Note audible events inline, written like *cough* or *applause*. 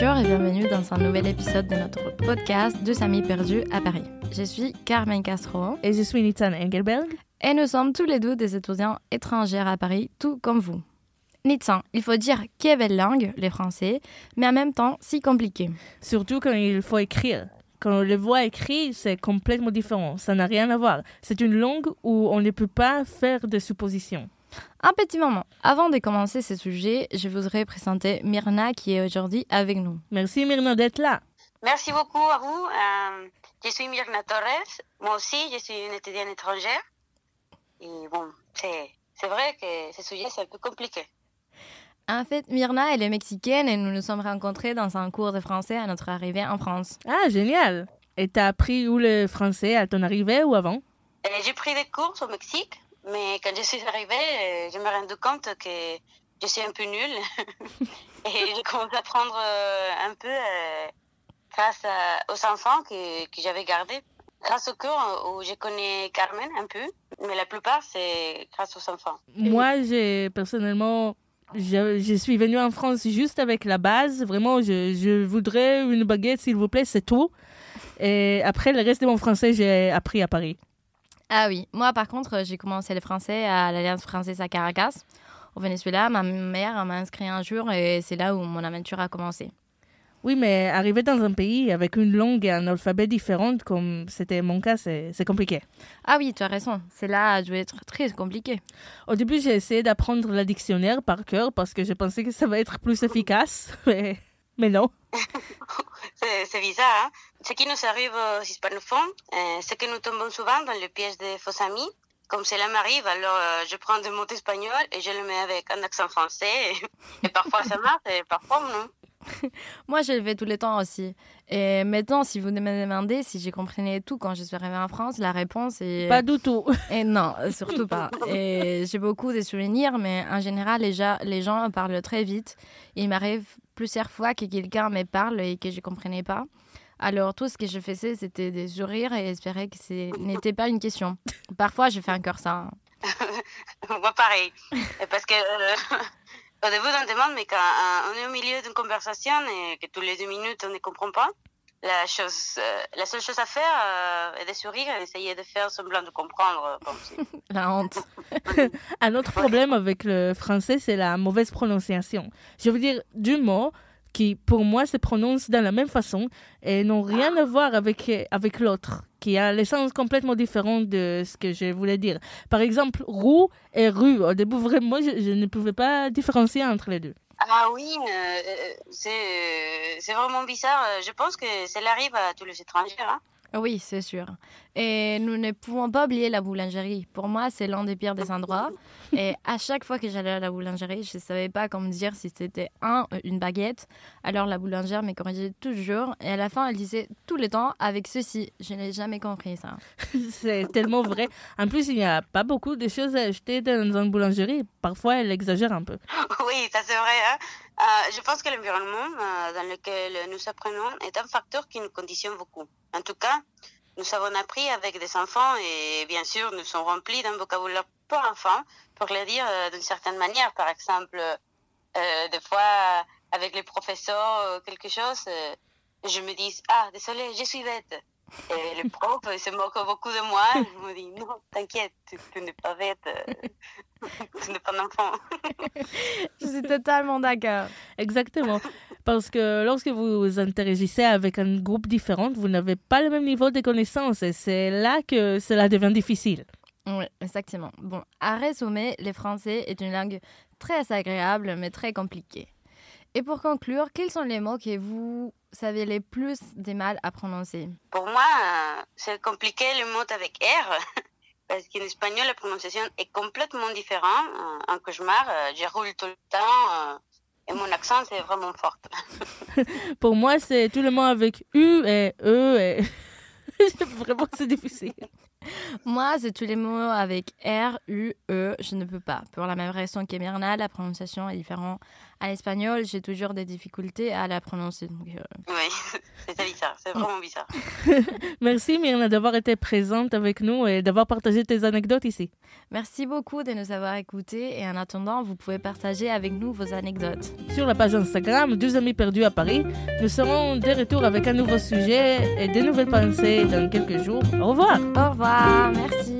Bonjour et bienvenue dans un nouvel épisode de notre podcast Deux amis perdus à Paris. Je suis Carmen Castro Et je suis Nitzan Engelberg. et nous sommes tous les deux des étudiants étrangers à Paris, tout comme vous. Nitzan, il faut dire quelle belle langue, les français, mais en même temps si compliqué. Surtout quand il faut écrire. Quand on le voit écrit, c'est complètement différent. Ça n'a rien à voir. C'est une langue où on ne peut pas faire de suppositions. Un petit moment, avant de commencer ce sujet, je voudrais présenter Myrna qui est aujourd'hui avec nous. Merci Myrna d'être là. Merci beaucoup à vous. Euh, je suis Myrna Torres. Moi aussi, je suis une étudiante étrangère. Et bon, c'est c'est vrai que ce sujet, c'est un peu compliqué. En fait, Myrna, elle est mexicaine et nous nous sommes rencontrés dans un cours de français à notre arrivée en France. Ah, génial. Et t'as appris où le français à ton arrivée ou avant? Euh, J'ai pris des cours au Mexique, mais quand je suis arrivée, euh, je me rendu compte que je suis un peu nulle. *laughs* Et j'ai commencé à apprendre euh, un peu euh, grâce aux enfants que, que j'avais gardés. Grâce au cours où je connais Carmen un peu, mais la plupart, c'est grâce aux enfants. Moi, j'ai personnellement, je, je suis venue en France juste avec la base. Vraiment, je, je voudrais une baguette, s'il vous plaît, c'est tout. Et après, le reste de mon français, j'ai appris à Paris. Ah oui, moi par contre, j'ai commencé le français à l'Alliance française à Caracas, au Venezuela. Ma mère m'a inscrit un jour et c'est là où mon aventure a commencé. Oui, mais arriver dans un pays avec une langue et un alphabet différent, comme c'était mon cas, c'est compliqué. Ah oui, tu as raison, c'est là a dû être très compliqué. Au début, j'ai essayé d'apprendre le dictionnaire par cœur parce que je pensais que ça va être plus efficace, *laughs* mais, mais non. *laughs* C'est bizarre. Ce qui nous arrive aux hispanophones, euh, c'est que nous tombons souvent dans le piège des faux amis. Comme cela m'arrive, alors euh, je prends des mots espagnols et je le mets avec un accent français. *laughs* Et, parfois ça marche et parfois non. *laughs* Moi, je le fais tout le temps aussi. Et maintenant, si vous me demandez si j'ai compris tout quand je suis arrivée en France, la réponse est... Pas du tout. *laughs* Et non, surtout pas. Et j'ai beaucoup de souvenirs, mais en général, les gens, les gens parlent très vite. Il m'arrive plusieurs fois que quelqu'un me parle et que je ne comprenais pas. Alors, tout ce que je faisais, c'était de sourire et espérer que ce n'était pas une question. Parfois, je fais encore ça. hein. *laughs* Moi pareil. Et Parce que euh, au début on demande, mais quand euh, on est au milieu d'une conversation et que tous les deux minutes on ne comprend pas, la, chose, euh, la seule chose à faire euh, est de sourire et d'essayer de faire semblant de comprendre. euh, Comme si... *laughs* La honte. *laughs* Un autre problème avec le français, c'est la mauvaise prononciation. Je veux dire, du mot qui, pour moi, se prononce de la même façon et n'ont rien à voir avec, avec l'autre, qui a l'essence complètement différente de ce que je voulais dire. Par exemple, roue et rue. Au début, vraiment, je, je ne pouvais pas différencier entre les deux. Ah oui, euh, c'est c'est vraiment bizarre. Je pense que cela arrive à tous les étrangers. Hein. Oui, c'est sûr. Et nous ne pouvons pas oublier la boulangerie. Pour moi, c'est l'un des pires des endroits. Et à chaque fois que j'allais à la boulangerie, je ne savais pas comment dire si c'était un, une baguette. Alors la boulangère me corrigeait toujours. Et à la fin, elle disait tout le temps avec ceci. Je n'ai jamais compris ça. *laughs* C'est tellement vrai. En plus, il n'y a pas beaucoup de choses à acheter dans une boulangerie. Parfois, elle exagère un peu. *laughs* Oui, ça c'est vrai. Hein. Euh, je pense que l'environnement euh, dans lequel nous apprenons est un facteur qui nous conditionne beaucoup. En tout cas, nous avons appris avec des enfants et bien sûr, nous sommes remplis d'un vocabulaire pour enfants, pour le dire euh, d'une certaine manière. Par exemple, euh, des fois, avec les professeurs ou quelque chose, euh, je me dis Ah, désolé, je suis bête. Et le *laughs* prof il se moque beaucoup de moi. Je me dis Non, t'inquiète, tu, tu n'es pas bête. euh, *laughs* tu n'es pas un enfant. *laughs* Je suis totalement d'accord. Exactement. Parce que lorsque vous interagissez avec un groupe différent, vous n'avez pas le même niveau de connaissances et c'est là que cela devient difficile. Oui, exactement. Bon, à résumer, le français est une langue très agréable, mais très compliquée. Et pour conclure, quels sont les mots que vous savez les plus des mal à prononcer? Pour moi, c'est compliqué le mot avec R, *laughs* parce qu'en espagnol, la prononciation est complètement différente. En cauchemar, euh, je roule tout le temps euh, et mon accent, c'est vraiment fort. *laughs* Pour moi, c'est tout le monde avec U et E et *laughs* vraiment c'est difficile. Moi, c'est tous les mots avec R, U, E, je ne peux pas. Pour la même raison que Myrna, la prononciation est différente. À l'espagnol, j'ai toujours des difficultés à la prononcer. donc, euh, Oui. *laughs* c'est vraiment bizarre. *laughs* Merci Myrna d'avoir été présente avec nous et d'avoir partagé tes anecdotes ici. Merci beaucoup de nous avoir écoutés et en attendant, vous pouvez partager avec nous vos anecdotes. Sur la page Instagram Deux amis perdus à Paris, nous serons de retour avec un nouveau sujet et de nouvelles pensées dans quelques jours. Au revoir. Au revoir, merci.